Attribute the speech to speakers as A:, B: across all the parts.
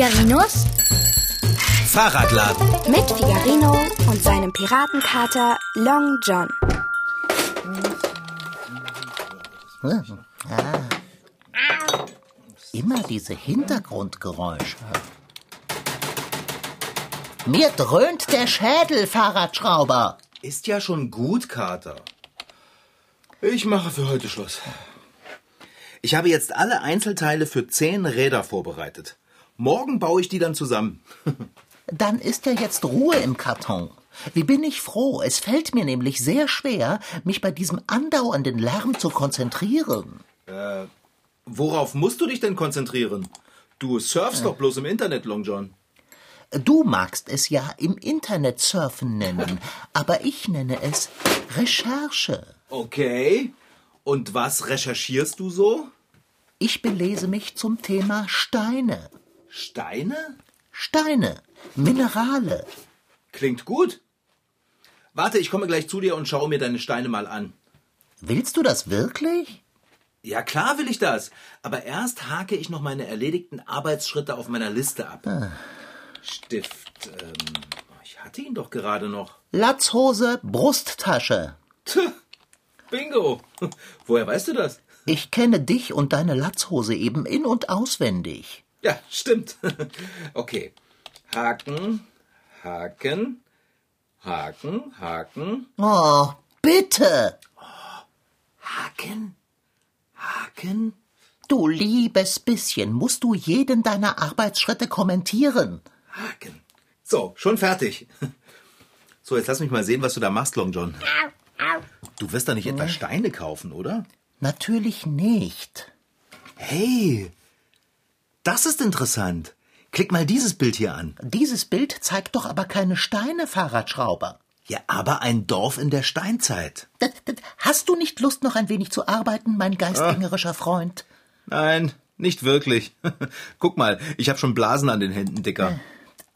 A: Figarinos
B: Fahrradladen.
A: mit Figarino und seinem Piratenkater Long John.
C: Immer diese Hintergrundgeräusche. Mir dröhnt der Schädel, Fahrradschrauber.
B: Ist ja schon gut, Kater. Ich mache für heute Schluss. Ich habe jetzt alle Einzelteile für zehn Räder vorbereitet. Morgen baue ich die dann zusammen.
C: Dann ist ja jetzt Ruhe im Karton. Wie bin ich froh. Es fällt mir nämlich sehr schwer, mich bei diesem andauernden Lärm zu konzentrieren.
B: Worauf musst du dich denn konzentrieren? Du surfst doch bloß im Internet, Long John.
C: Du magst es ja im Internet surfen nennen, aber ich nenne es Recherche.
B: Okay. Und was recherchierst du so?
C: Ich belese mich zum Thema Steine.
B: Steine?
C: Steine, Minerale.
B: Klingt gut. Warte, ich komme gleich zu dir und schaue mir deine Steine mal an.
C: Willst du das wirklich?
B: Ja, klar will ich das. Aber erst hake ich noch meine erledigten Arbeitsschritte auf meiner Liste ab. Stift. Ähm, ich hatte ihn doch gerade noch.
C: Latzhose, Brusttasche.
B: Tch, Bingo. Woher weißt du das?
C: Ich kenne dich und deine Latzhose eben in- und auswendig.
B: Ja, stimmt. Okay. Haken, Haken, Haken, Haken,
C: Oh, bitte.
B: Haken, Haken.
C: Du liebes bisschen, musst du jeden deiner Arbeitsschritte kommentieren.
B: Haken. So, schon fertig. So, jetzt lass mich mal sehen, was du da machst, Long John. Du wirst da nicht etwa Steine kaufen, oder?
C: Natürlich nicht.
B: Hey, das ist interessant. Klick mal dieses Bild hier an.
C: Dieses Bild zeigt doch aber keine Steine, Fahrradschrauber.
B: Ja, aber ein Dorf in der Steinzeit.
C: D- d- Hast du nicht Lust, noch ein wenig zu arbeiten, mein geistgängerischer Freund?
B: Nein, nicht wirklich. Guck mal, ich habe schon Blasen an den Händen, Dicker.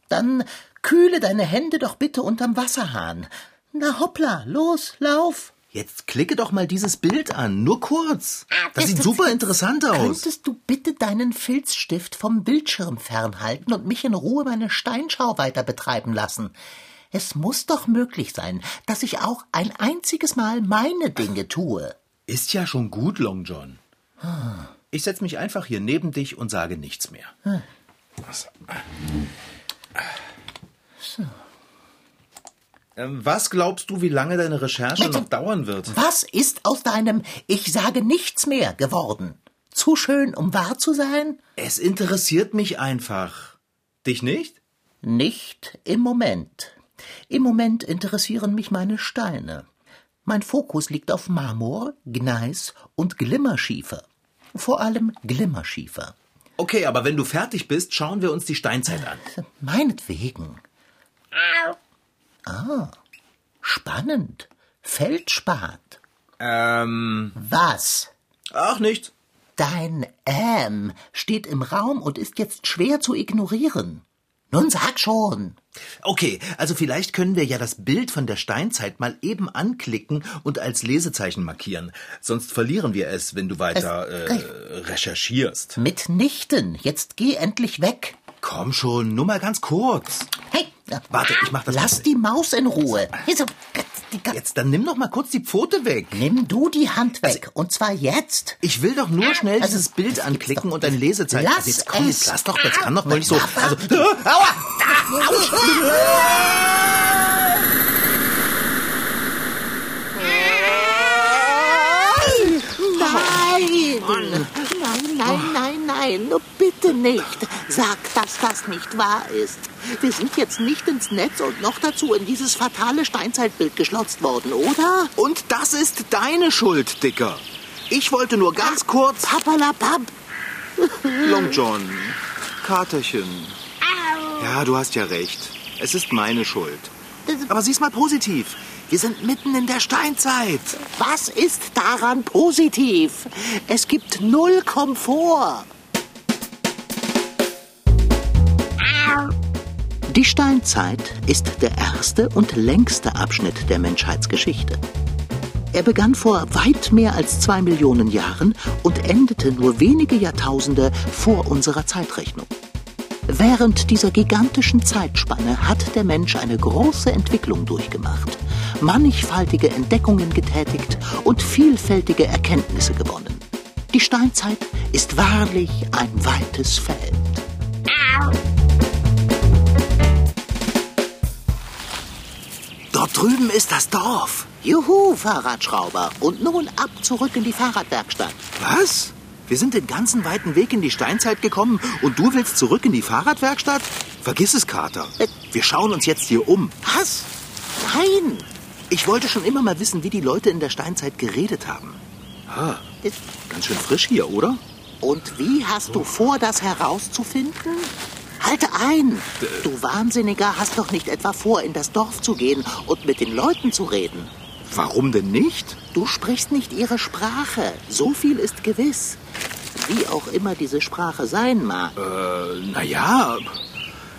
C: Dann kühle deine Hände doch bitte unterm Wasserhahn. Na hoppla, los, lauf.
B: Jetzt klicke doch mal dieses Bild an, nur kurz. Das sieht super interessant aus.
C: Könntest du bitte deinen Filzstift vom Bildschirm fernhalten und mich in Ruhe meine Steinschau weiter betreiben lassen? Es muss doch möglich sein, dass ich auch ein einziges Mal meine Dinge tue.
B: Ist ja schon gut, Long John. Ich setz mich einfach hier neben dich und sage nichts mehr. So. Ähm, Was glaubst du, wie lange deine Recherche noch dauern wird?
C: Was ist aus deinem Ich sage nichts mehr geworden? Zu schön, um wahr zu sein?
B: Es interessiert mich einfach. Dich nicht?
C: Nicht im Moment. Im Moment interessieren mich meine Steine. Mein Fokus liegt auf Marmor, Gneis und Glimmerschiefer. Vor allem Glimmerschiefer.
B: Okay, aber wenn du fertig bist, schauen wir uns die Steinzeit an.
C: Meinetwegen. Ah, spannend. Feldspat.
B: Ähm,
C: Was?
B: ach nicht.
C: Dein Ähm steht im Raum und ist jetzt schwer zu ignorieren. Nun sag schon.
B: Okay, also vielleicht können wir ja das Bild von der Steinzeit mal eben anklicken und als Lesezeichen markieren. Sonst verlieren wir es, wenn du weiter
C: Es-
B: äh, recherchierst.
C: Mitnichten. Jetzt geh endlich weg.
B: Komm schon, nur mal ganz kurz. Warte, ich mach das
C: Lass die Maus in Ruhe.
B: Jetzt, dann nimm doch mal kurz die Pfote weg.
C: Nimm du die Hand weg. und zwar jetzt.
B: Ich will doch nur schnell
C: Also,
B: dieses Bild anklicken und ein. Lesezeichen.
C: Lass
B: Also jetzt komm,
C: es.
B: lass doch, das kann doch wohl nicht so. Also,
C: warte.
B: aua!
C: Nein! Nein, nein, nein, nein, nur bitte nicht. Sag, dass das nicht wahr ist. Wir sind jetzt nicht ins Netz und noch dazu in dieses fatale Steinzeitbild geschlotzt worden, oder?
B: Und das ist deine Schuld, Dicker. Ich wollte nur ganz kurz.
C: Papalapap.
B: Long John, Katerchen. Ja, du hast ja recht. Es ist meine Schuld. Aber sieh's mal positiv. Wir sind mitten in der Steinzeit.
C: Was ist daran positiv? Es gibt null Komfort. Die Steinzeit ist der erste und längste Abschnitt der Menschheitsgeschichte. Er begann vor weit mehr als zwei Millionen Jahren und endete nur wenige Jahrtausende vor unserer Zeitrechnung. Während dieser gigantischen Zeitspanne hat der Mensch eine große Entwicklung durchgemacht, mannigfaltige Entdeckungen getätigt und vielfältige Erkenntnisse gewonnen. Die Steinzeit ist wahrlich ein weites Feld. Dort drüben ist das Dorf. Juhu, Fahrradschrauber. Und nun ab zurück in die Fahrradwerkstatt.
B: Was? Wir sind den ganzen weiten Weg in die Steinzeit gekommen und du willst zurück in die Fahrradwerkstatt? Vergiss es, Kater. Wir schauen uns jetzt hier um.
C: Was? Nein.
B: Ich wollte schon immer mal wissen, wie die Leute in der Steinzeit geredet haben. Ah, ganz schön frisch hier, oder?
C: Und wie hast du vor, das herauszufinden? Halte ein! Du Wahnsinniger hast doch nicht etwa vor, in das Dorf zu gehen und mit den Leuten zu reden.
B: Warum denn nicht?
C: Du sprichst nicht ihre Sprache. So viel ist gewiss. Wie auch immer diese Sprache sein mag.
B: Äh, naja.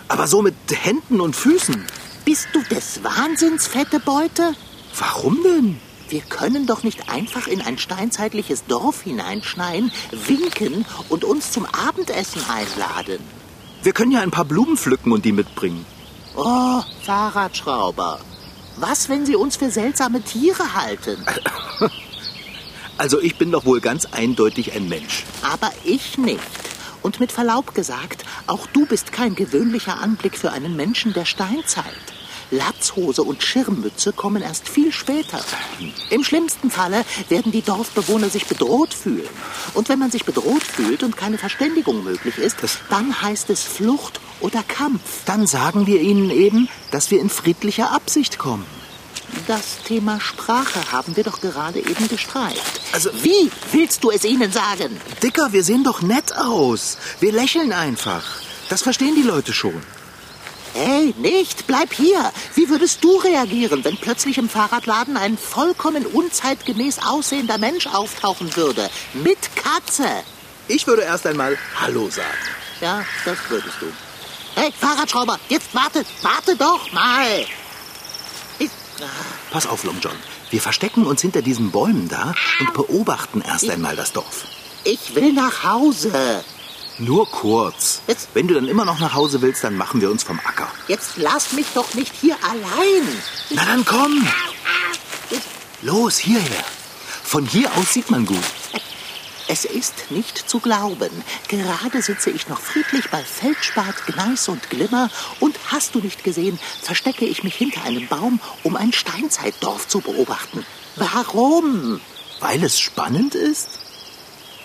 B: Aber so mit Händen und Füßen.
C: Bist du des Wahnsinns, fette Beute?
B: Warum denn?
C: Wir können doch nicht einfach in ein steinzeitliches Dorf hineinschneien, winken und uns zum Abendessen einladen.
B: Wir können ja ein paar Blumen pflücken und die mitbringen.
C: Oh, Fahrradschrauber. Was, wenn sie uns für seltsame Tiere halten?
B: Also ich bin doch wohl ganz eindeutig ein Mensch.
C: Aber ich nicht. Und mit Verlaub gesagt, auch du bist kein gewöhnlicher Anblick für einen Menschen der Steinzeit. Latzhose und Schirmmütze kommen erst viel später. Im schlimmsten Falle werden die Dorfbewohner sich bedroht fühlen. Und wenn man sich bedroht fühlt und keine Verständigung möglich ist, dann heißt es Flucht oder Kampf.
B: Dann sagen wir ihnen eben, dass wir in friedlicher Absicht kommen.
C: Das Thema Sprache haben wir doch gerade eben gestreift.
B: Also-
C: wie willst du es ihnen sagen?
B: Dicker, wir sehen doch nett aus. Wir lächeln einfach. Das verstehen die Leute schon.
C: Hey, nicht, bleib hier. Wie würdest du reagieren, wenn plötzlich im Fahrradladen ein vollkommen unzeitgemäß aussehender Mensch auftauchen würde? Mit Katze.
B: Ich würde erst einmal Hallo sagen.
C: Ja, das würdest du. Hey, Fahrradschrauber, jetzt warte, warte doch mal. Ich,
B: Pass auf, Long John. Wir verstecken uns hinter diesen Bäumen da und beobachten erst einmal das Dorf.
C: ich will nach Hause.
B: Nur kurz.
C: Jetzt-
B: Wenn du dann immer noch nach Hause willst, dann machen wir uns vom Acker.
C: Jetzt lass mich doch nicht hier allein.
B: Na dann komm. Los, hierher. Von hier aus sieht man gut.
C: Es ist nicht zu glauben. Gerade sitze ich noch friedlich bei Feldspat, Gneis und Glimmer und hast du nicht gesehen, verstecke ich mich hinter einem Baum, um ein Steinzeitdorf zu beobachten. Warum?
B: Weil es spannend ist?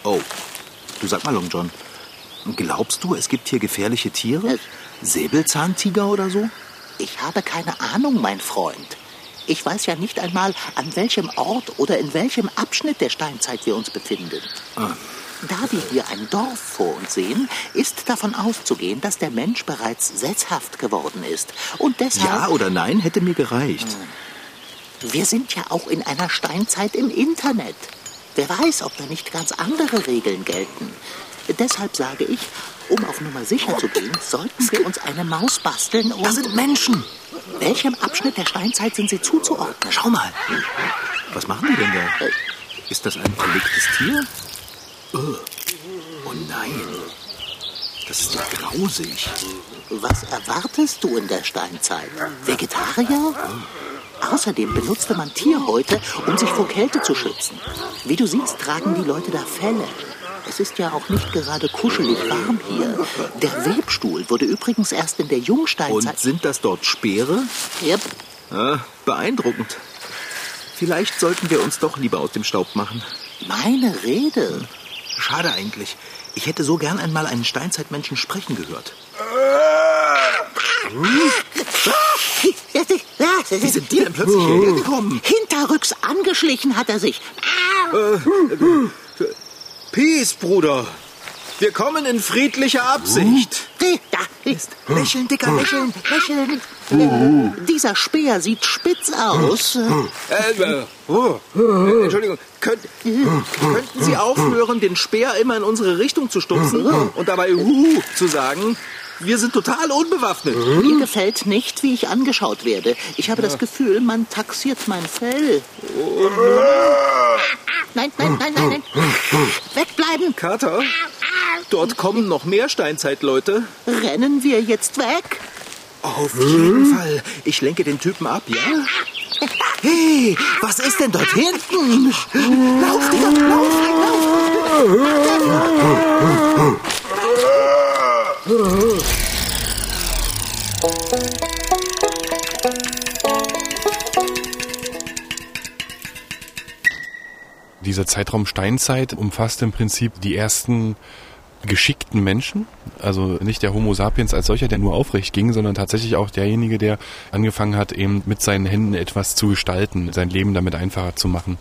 B: Oh, du sag mal, Long John. Glaubst du, es gibt hier gefährliche Tiere? Säbelzahntiger oder so?
C: Ich habe keine Ahnung, mein Freund. Ich weiß ja nicht einmal, an welchem Ort oder in welchem Abschnitt der Steinzeit wir uns befinden. Da wir hier ein Dorf vor uns sehen, ist davon auszugehen, dass der Mensch bereits sesshaft geworden ist. Und deshalb.
B: Ja oder nein, hätte mir gereicht.
C: Wir sind ja auch in einer Steinzeit im Internet. Wer weiß, ob da nicht ganz andere Regeln gelten. Deshalb sage ich, um auf Nummer sicher zu gehen, sollten wir uns eine Maus basteln und...
B: Da sind Menschen.
C: Welchem Abschnitt der Steinzeit sind sie zuzuordnen?
B: Schau mal. Was machen die denn da? Ist das ein verlegtes Tier? Oh, oh nein. Das ist ja grausig.
C: Was erwartest du in der Steinzeit? Vegetarier? Außerdem benutzte man Tierhäute, um sich vor Kälte zu schützen. Wie du siehst, tragen die Leute da Felle. Es ist ja auch nicht gerade kuschelig warm hier. Der Webstuhl wurde übrigens erst in der
B: Und
C: Jungsteinzeit...
B: sind das dort Speere?
C: Yep.
B: Ah, beeindruckend. Vielleicht sollten wir uns doch lieber aus dem Staub machen.
C: Meine Rede.
B: Schade eigentlich. Ich hätte so gern einmal einen Steinzeitmenschen sprechen gehört. Wie sind die denn plötzlich hierher gekommen?
C: Hinterrücks angeschlichen hat er sich.
B: Peace, Bruder. Wir kommen in friedlicher Absicht.
C: Da ist.
B: Lächeln, Dicker, lächeln.
C: Lächeln. Äh, Dieser Speer sieht spitz aus.
B: Äh, äh, oh, Entschuldigung, könnt, könnten Sie aufhören, den Speer immer in unsere Richtung zu stupsen und dabei Hu zu sagen? Wir sind total unbewaffnet.
C: Mir gefällt nicht, wie ich angeschaut werde. Ich habe das Gefühl, man taxiert mein Fell. Nein, nein, nein, nein, nein. Wegbleiben.
B: Kater, Dort kommen noch mehr Steinzeitleute.
C: Rennen wir jetzt weg?
B: Auf jeden Fall. Ich lenke den Typen ab, ja? Hey, was ist denn dort hinten? Lauf, Digga, lauf, lauf!
D: Dieser Zeitraum Steinzeit umfasst im Prinzip die ersten geschickten Menschen, also nicht der Homo sapiens als solcher, der nur aufrecht ging, sondern tatsächlich auch derjenige, der angefangen hat, eben mit seinen Händen etwas zu gestalten, sein Leben damit einfacher zu machen.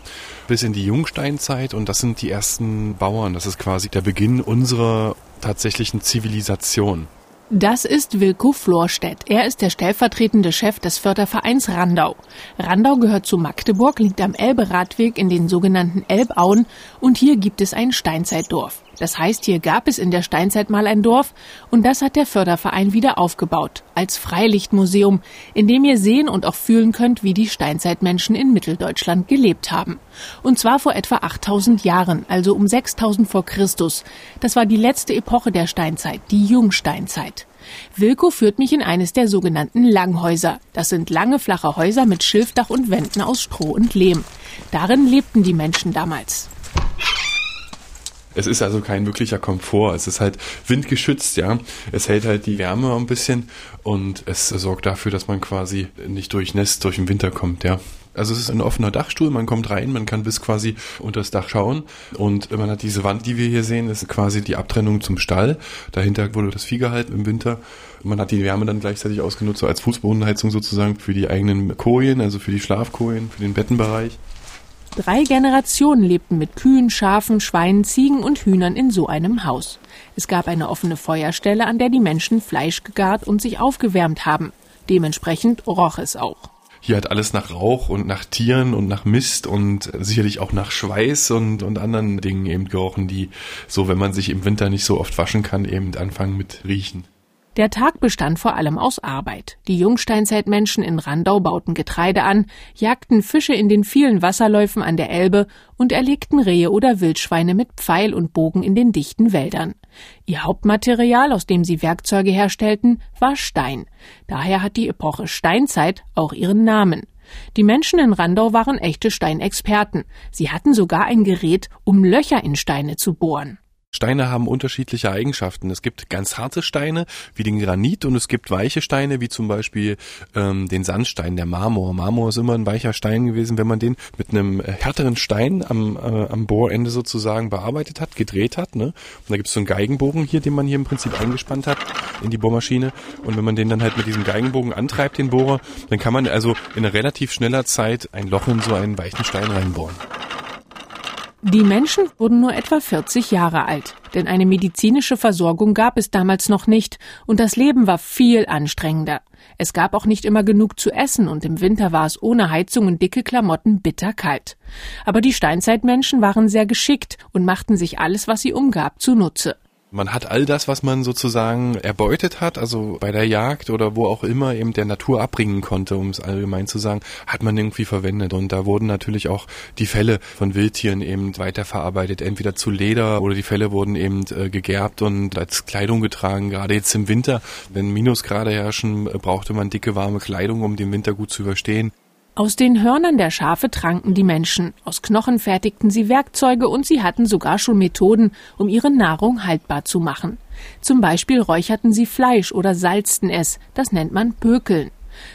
D: Bis in die Jungsteinzeit und das sind die ersten Bauern, das ist quasi der Beginn unserer tatsächlichen Zivilisation.
E: Das ist Wilko Florstedt. Er ist der stellvertretende Chef des Fördervereins Randau. Randau gehört zu Magdeburg, liegt am Elberadweg in den sogenannten Elbauen und hier gibt es ein Steinzeitdorf. Das heißt, hier gab es in der Steinzeit mal ein Dorf und das hat der Förderverein wieder aufgebaut als Freilichtmuseum, in dem ihr sehen und auch fühlen könnt, wie die Steinzeitmenschen in Mitteldeutschland gelebt haben. Und zwar vor etwa 8000 Jahren, also um 6000 vor Christus. Das war die letzte Epoche der Steinzeit, die Jungsteinzeit. Wilko führt mich in eines der sogenannten Langhäuser. Das sind lange flache Häuser mit Schilfdach und Wänden aus Stroh und Lehm. Darin lebten die Menschen damals.
D: Es ist also kein wirklicher Komfort. Es ist halt windgeschützt, ja. Es hält halt die Wärme ein bisschen und es sorgt dafür, dass man quasi nicht durchnässt durch den Winter kommt, ja. Also es ist ein offener Dachstuhl, man kommt rein, man kann bis quasi unter das Dach schauen und man hat diese Wand, die wir hier sehen, ist quasi die Abtrennung zum Stall. Dahinter wurde das Vieh gehalten im Winter. Man hat die Wärme dann gleichzeitig ausgenutzt, so als Fußbodenheizung sozusagen für die eigenen Kojen, also für die Schlafkojen, für den Bettenbereich.
E: Drei Generationen lebten mit Kühen, Schafen, Schweinen, Ziegen und Hühnern in so einem Haus. Es gab eine offene Feuerstelle, an der die Menschen Fleisch gegart und sich aufgewärmt haben. Dementsprechend roch es auch.
D: Hier hat alles nach Rauch und nach Tieren und nach Mist und sicherlich auch nach Schweiß und, und anderen Dingen eben gerochen, die so, wenn man sich im Winter nicht so oft waschen kann, eben anfangen mit riechen.
E: Der Tag bestand vor allem aus Arbeit. Die Jungsteinzeitmenschen in Randau bauten Getreide an, jagten Fische in den vielen Wasserläufen an der Elbe und erlegten Rehe oder Wildschweine mit Pfeil und Bogen in den dichten Wäldern. Ihr Hauptmaterial, aus dem sie Werkzeuge herstellten, war Stein. Daher hat die Epoche Steinzeit auch ihren Namen. Die Menschen in Randau waren echte Steinexperten. Sie hatten sogar ein Gerät, um Löcher in Steine zu bohren.
D: Steine haben unterschiedliche Eigenschaften. Es gibt ganz harte Steine wie den Granit und es gibt weiche Steine wie zum Beispiel ähm, den Sandstein, der Marmor. Marmor ist immer ein weicher Stein gewesen, wenn man den mit einem äh, härteren Stein am, äh, am Bohrende sozusagen bearbeitet hat, gedreht hat. Ne? Und da gibt es so einen Geigenbogen hier, den man hier im Prinzip eingespannt hat in die Bohrmaschine. Und wenn man den dann halt mit diesem Geigenbogen antreibt, den Bohrer, dann kann man also in relativ schneller Zeit ein Loch in so einen weichen Stein reinbohren.
E: Die Menschen wurden nur etwa 40 Jahre alt, denn eine medizinische Versorgung gab es damals noch nicht und das Leben war viel anstrengender. Es gab auch nicht immer genug zu essen und im Winter war es ohne Heizung und dicke Klamotten bitterkalt. Aber die Steinzeitmenschen waren sehr geschickt und machten sich alles, was sie umgab, zunutze.
D: Man hat all das, was man sozusagen erbeutet hat, also bei der Jagd oder wo auch immer eben der Natur abbringen konnte, um es allgemein zu sagen, hat man irgendwie verwendet. Und da wurden natürlich auch die Felle von Wildtieren eben weiterverarbeitet, entweder zu Leder oder die Felle wurden eben äh, gegerbt und als Kleidung getragen. Gerade jetzt im Winter, wenn Minusgrade herrschen, äh, brauchte man dicke, warme Kleidung, um den Winter gut zu überstehen.
E: Aus den Hörnern der Schafe tranken die Menschen, aus Knochen fertigten sie Werkzeuge und sie hatten sogar schon Methoden, um ihre Nahrung haltbar zu machen. Zum Beispiel räucherten sie Fleisch oder salzten es, das nennt man Pökeln.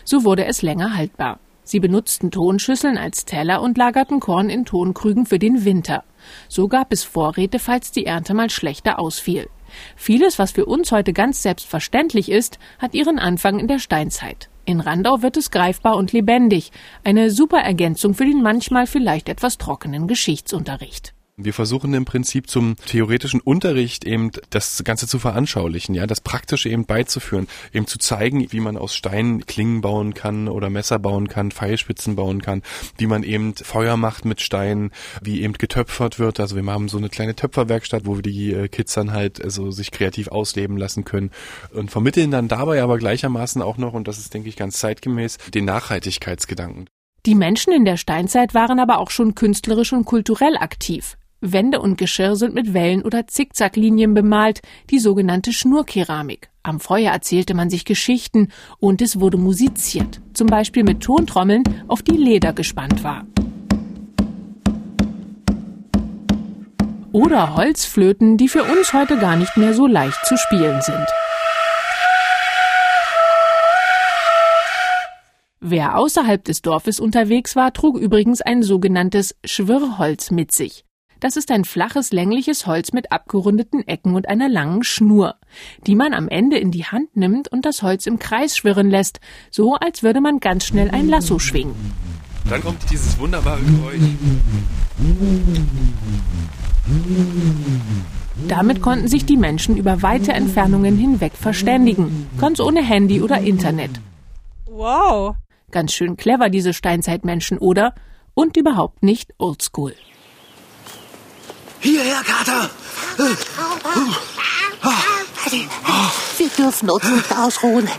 E: So wurde es länger haltbar. Sie benutzten Tonschüsseln als Teller und lagerten Korn in Tonkrügen für den Winter. So gab es Vorräte, falls die Ernte mal schlechter ausfiel. Vieles, was für uns heute ganz selbstverständlich ist, hat ihren Anfang in der Steinzeit. In Randau wird es greifbar und lebendig. Eine super Ergänzung für den manchmal vielleicht etwas trockenen Geschichtsunterricht.
D: Wir versuchen im Prinzip zum theoretischen Unterricht eben das Ganze zu veranschaulichen, ja, das Praktische eben beizuführen, eben zu zeigen, wie man aus Stein Klingen bauen kann oder Messer bauen kann, Pfeilspitzen bauen kann, wie man eben Feuer macht mit Steinen, wie eben getöpfert wird. Also wir haben so eine kleine Töpferwerkstatt, wo wir die äh, Kids dann halt also sich kreativ ausleben lassen können und vermitteln dann dabei aber gleichermaßen auch noch, und das ist denke ich ganz zeitgemäß, den Nachhaltigkeitsgedanken.
E: Die Menschen in der Steinzeit waren aber auch schon künstlerisch und kulturell aktiv. Wände und Geschirr sind mit Wellen- oder Zickzacklinien bemalt, die sogenannte Schnurkeramik. Am Feuer erzählte man sich Geschichten und es wurde musiziert, zum Beispiel mit Tontrommeln, auf die Leder gespannt war. Oder Holzflöten, die für uns heute gar nicht mehr so leicht zu spielen sind. Wer außerhalb des Dorfes unterwegs war, trug übrigens ein sogenanntes Schwirrholz mit sich. Das ist ein flaches, längliches Holz mit abgerundeten Ecken und einer langen Schnur, die man am Ende in die Hand nimmt und das Holz im Kreis schwirren lässt, so als würde man ganz schnell ein Lasso schwingen.
D: Dann kommt dieses wunderbare Geräusch.
E: Damit konnten sich die Menschen über weite Entfernungen hinweg verständigen, ganz ohne Handy oder Internet.
F: Wow.
E: Ganz schön clever, diese Steinzeitmenschen, oder? Und überhaupt nicht oldschool.
B: Hierher, Kater!
C: Wir dürfen uns nicht ausruhen.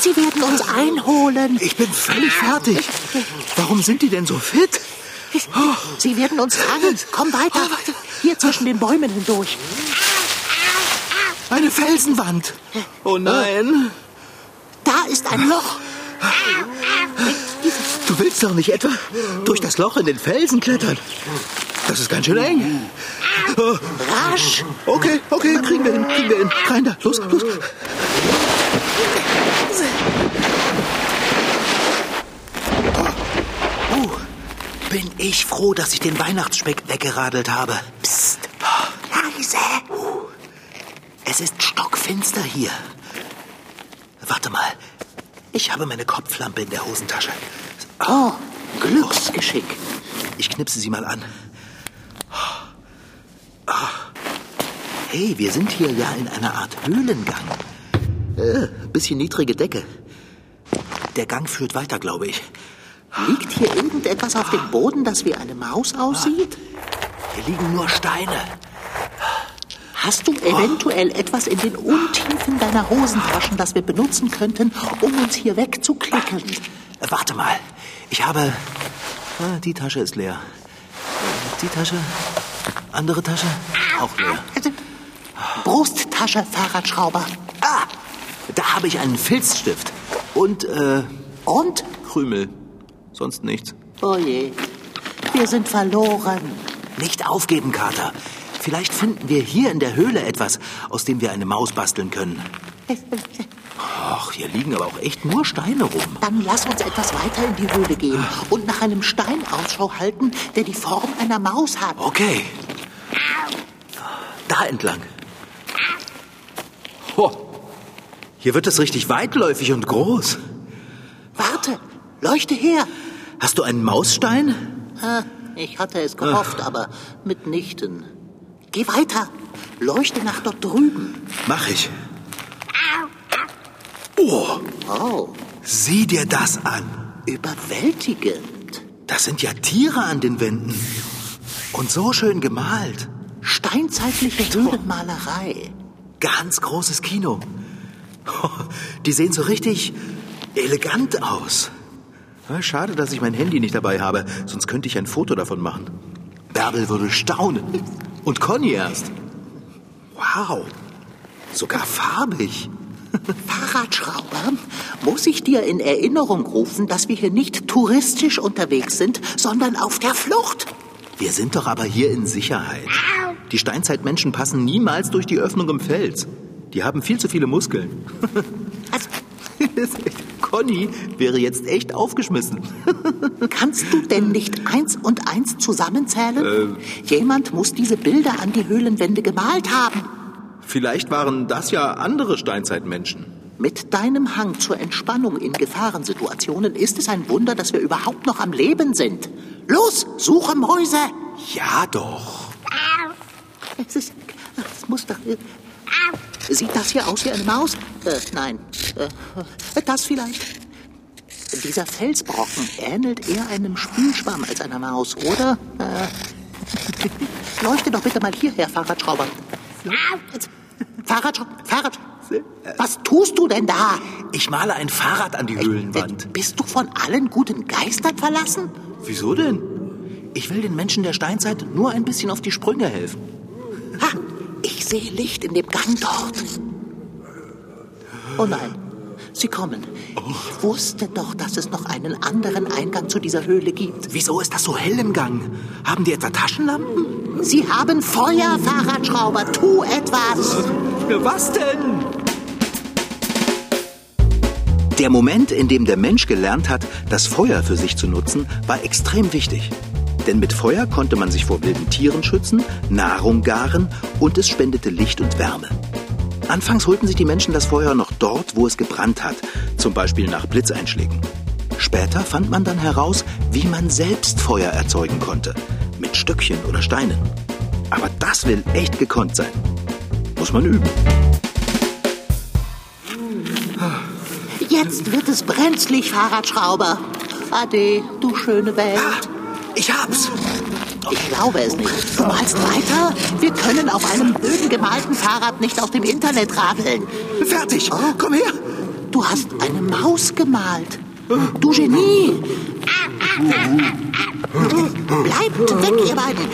C: Sie werden uns einholen.
B: Ich bin völlig fertig. Warum sind die denn so fit?
C: Sie werden uns fangen. Komm weiter. Hier zwischen den Bäumen hindurch.
B: Eine Felsenwand. Oh nein.
C: Da ist ein Loch.
B: Du willst doch nicht etwa durch das Loch in den Felsen klettern. Das ist ganz schön eng.
C: Rasch.
B: Okay, okay, kriegen wir hin, kriegen wir hin. Rein da, los, los. Oh, bin ich froh, dass ich den Weihnachtsspeck weggeradelt habe.
C: Psst. Leise.
B: Es ist stockfinster hier. Warte mal. Ich habe meine Kopflampe in der Hosentasche.
C: Oh, Glücksgeschick.
B: Ich knipse sie mal an. Ah. Hey, wir sind hier ja in einer Art Höhlengang. Äh, bisschen niedrige Decke. Der Gang führt weiter, glaube ich.
C: Liegt hier irgendetwas auf dem Boden, das wie eine Maus aussieht?
B: Hier liegen nur Steine.
C: Hast du eventuell etwas in den Untiefen deiner Hosentaschen, das wir benutzen könnten, um uns hier wegzuklicken?
B: Äh, Warte mal. Ich habe. Ah, die Tasche ist leer. Äh, Die Tasche. Andere Tasche. Auch leer.
C: Brusttasche, Fahrradschrauber.
B: Ah! Da habe ich einen Filzstift. Und, äh,
C: Und?
B: Krümel. Sonst nichts.
C: Oh je, wir sind verloren.
B: Nicht aufgeben, Kater. Vielleicht finden wir hier in der Höhle etwas, aus dem wir eine Maus basteln können. Ach, hier liegen aber auch echt nur Steine rum.
C: Dann lass uns etwas weiter in die Höhle gehen und nach einem Stein Ausschau halten, der die Form einer Maus hat.
B: Okay. Da entlang. Ho. Hier wird es richtig weitläufig und groß.
C: Warte, leuchte her.
B: Hast du einen Mausstein?
C: Ich hatte es gehofft, aber mitnichten. Geh weiter. Leuchte nach dort drüben.
B: Mach ich. Oh,
C: Oh,
B: sieh dir das an.
C: überwältigend.
B: Das sind ja Tiere an den Wänden. Und so schön gemalt.
C: Steinzeitliche Höhlenmalerei.
B: Ganz großes Kino. Die sehen so richtig elegant aus. Schade, dass ich mein Handy nicht dabei habe, sonst könnte ich ein Foto davon machen. Bärbel würde staunen. Und Conny erst. Wow. Sogar farbig.
C: Fahrradschrauber, muss ich dir in Erinnerung rufen, dass wir hier nicht touristisch unterwegs sind, sondern auf der Flucht?
B: Wir sind doch aber hier in Sicherheit. Die Steinzeitmenschen passen niemals durch die Öffnung im Fels. Die haben viel zu viele Muskeln.
C: Also,
B: Conny wäre jetzt echt aufgeschmissen.
C: kannst du denn nicht eins und eins zusammenzählen? Jemand muss diese Bilder an die Höhlenwände gemalt haben.
B: Vielleicht waren das ja andere Steinzeitmenschen.
C: Mit deinem Hang zur Entspannung in Gefahrensituationen ist es ein Wunder, dass wir überhaupt noch am Leben sind. Los, suche Mäuse!
B: Ja doch.
C: Es ist. Es muss doch. Sieht das hier aus wie eine Maus? Äh, nein. Äh, das vielleicht. Dieser Felsbrocken ähnelt eher einem Spülschwamm als einer Maus, oder? Äh, leuchte doch bitte mal hierher, Fahrradschrauber. Fahrradschrauber, Fahrrad. Was tust du denn da?
B: Ich male ein Fahrrad an die Höhlenwand.
C: Bist du von allen guten Geistern verlassen?
B: Wieso denn? Ich will den Menschen der Steinzeit nur ein bisschen auf die Sprünge helfen.
C: Ha, ich sehe Licht in dem Gang dort. Oh nein, sie kommen. Ich wusste doch, dass es noch einen anderen Eingang zu dieser Höhle gibt.
B: Wieso ist das so hell im Gang? Haben die etwa Taschenlampen?
C: Sie haben Feuer, Fahrradschrauber. Tu etwas.
B: Was denn? Der Moment, in dem der Mensch gelernt hat, das Feuer für sich zu nutzen, war extrem wichtig. Denn mit Feuer konnte man sich vor wilden Tieren schützen, Nahrung garen und es spendete Licht und Wärme. Anfangs holten sich die Menschen das Feuer noch dort, wo es gebrannt hat, zum Beispiel nach Blitzeinschlägen. Später fand man dann heraus, wie man selbst Feuer erzeugen konnte, mit Stöckchen oder Steinen. Aber das will echt gekonnt sein. Muss man üben.
C: Jetzt wird es brenzlig, Fahrradschrauber. Ade, du schöne Welt.
B: Ah, ich hab's!
C: Ich glaube es nicht. Du malst weiter? Wir können auf einem öden gemalten Fahrrad nicht aus dem Internet radeln.
B: Fertig! Komm her!
C: Du hast eine Maus gemalt. Du Genie! Bleibt weg, ihr beiden!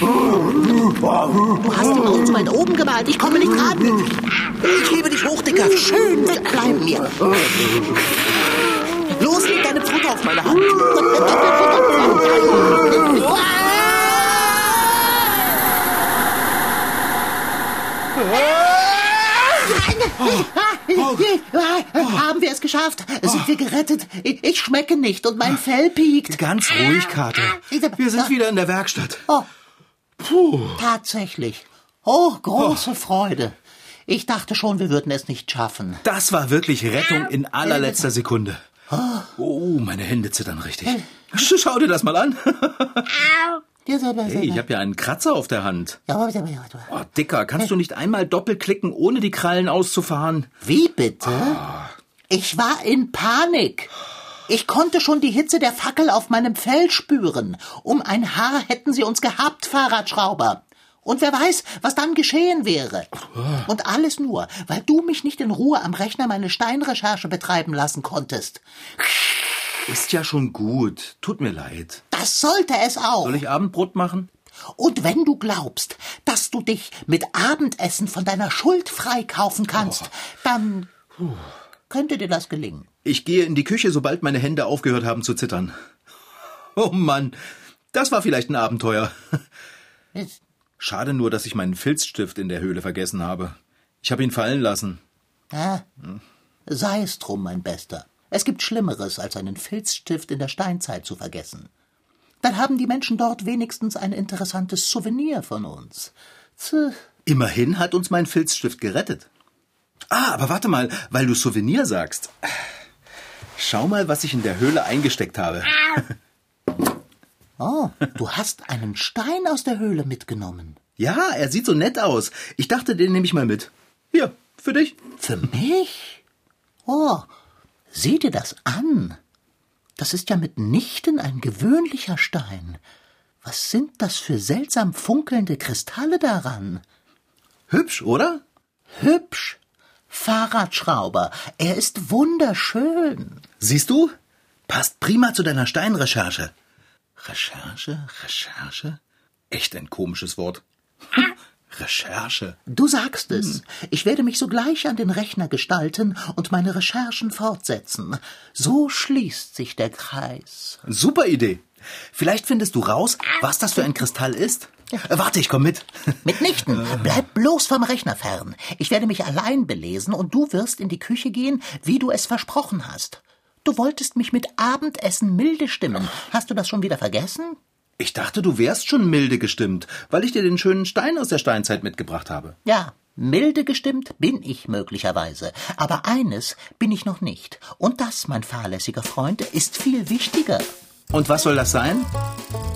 C: Du hast die Maus zu weit oben gemalt. Ich komme nicht ran.
B: Ich hebe dich hoch, Dicker!
C: Schön wegbleiben mir.
B: Deine Pfote auf meine Hand!
C: Haben wir es geschafft? Sind wir gerettet? Ich schmecke nicht und mein Fell piekt.
B: Ganz ruhig, Kater. Wir sind wieder in der Werkstatt.
C: Oh. Tatsächlich. Oh, große Freude. Ich dachte schon, wir würden es nicht schaffen.
B: Das war wirklich Rettung in allerletzter Sekunde. Oh, meine Hände zittern richtig. Schau dir das mal an. Hey, ich habe ja einen Kratzer auf der Hand. Oh, Dicker, kannst du nicht einmal doppelklicken, ohne die Krallen auszufahren?
C: Wie bitte? Ich war in Panik. Ich konnte schon die Hitze der Fackel auf meinem Fell spüren. Um ein Haar hätten sie uns gehabt, Fahrradschrauber. Und wer weiß, was dann geschehen wäre. Und alles nur, weil du mich nicht in Ruhe am Rechner meine Steinrecherche betreiben lassen konntest.
B: Ist ja schon gut. Tut mir leid.
C: Das sollte es auch.
B: Soll ich Abendbrot machen?
C: Und wenn du glaubst, dass du dich mit Abendessen von deiner Schuld freikaufen kannst, dann könnte dir das gelingen.
B: Ich gehe in die Küche, sobald meine Hände aufgehört haben zu zittern. Oh Mann, das war vielleicht ein Abenteuer. Schade nur, dass ich meinen Filzstift in der Höhle vergessen habe. Ich habe ihn fallen lassen.
C: Ja, sei es drum, mein Bester. Es gibt Schlimmeres, als einen Filzstift in der Steinzeit zu vergessen. Dann haben die Menschen dort wenigstens ein interessantes Souvenir von uns. Tch,
B: Immerhin hat uns mein Filzstift gerettet. Ah, aber warte mal, weil du Souvenir sagst. Schau mal, was ich in der Höhle eingesteckt habe.
C: Oh, du hast einen Stein aus der Höhle mitgenommen.
B: Ja, er sieht so nett aus. Ich dachte, den nehme ich mal mit. Hier, für dich.
C: Für mich? Oh, sieh dir das an. Das ist ja mitnichten ein gewöhnlicher Stein. Was sind das für seltsam funkelnde Kristalle daran?
B: Hübsch, oder?
C: Hübsch. Fahrradschrauber. Er ist wunderschön.
B: Siehst du? Passt prima zu deiner Steinrecherche. Recherche, Recherche? Echt ein komisches Wort. Recherche.
C: Du sagst es. Ich werde mich sogleich an den Rechner gestalten und meine Recherchen fortsetzen. So schließt sich der Kreis.
B: Super Idee. Vielleicht findest du raus, was das für ein Kristall ist. Äh, warte, ich komm mit.
C: Mitnichten. Bleib bloß vom Rechner fern. Ich werde mich allein belesen und du wirst in die Küche gehen, wie du es versprochen hast. Du wolltest mich mit Abendessen milde stimmen. Hast du das schon wieder vergessen?
B: Ich dachte, du wärst schon milde gestimmt, weil ich dir den schönen Stein aus der Steinzeit mitgebracht habe.
C: Ja, milde gestimmt bin ich möglicherweise. Aber eines bin ich noch nicht. Und das, mein fahrlässiger Freund, ist viel wichtiger.
B: Und was soll das sein?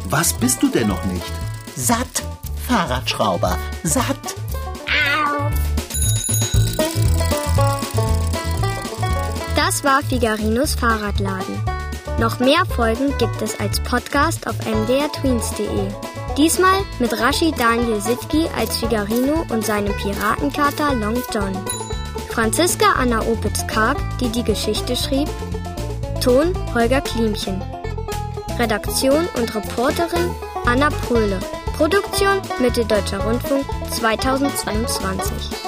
B: Was bist du denn noch nicht?
C: Satt, Fahrradschrauber, satt.
G: Das war Figarinos Fahrradladen. Noch mehr Folgen gibt es als Podcast auf mdrtweens.de. Diesmal mit Rashid Daniel Sitki als Figarino und seinem Piratenkater Long John. Franziska Anna Opitz-Karg, die die Geschichte schrieb. Ton Holger Klimchen. Redaktion und Reporterin Anna Pröhle. Produktion Mitteldeutscher Rundfunk 2022.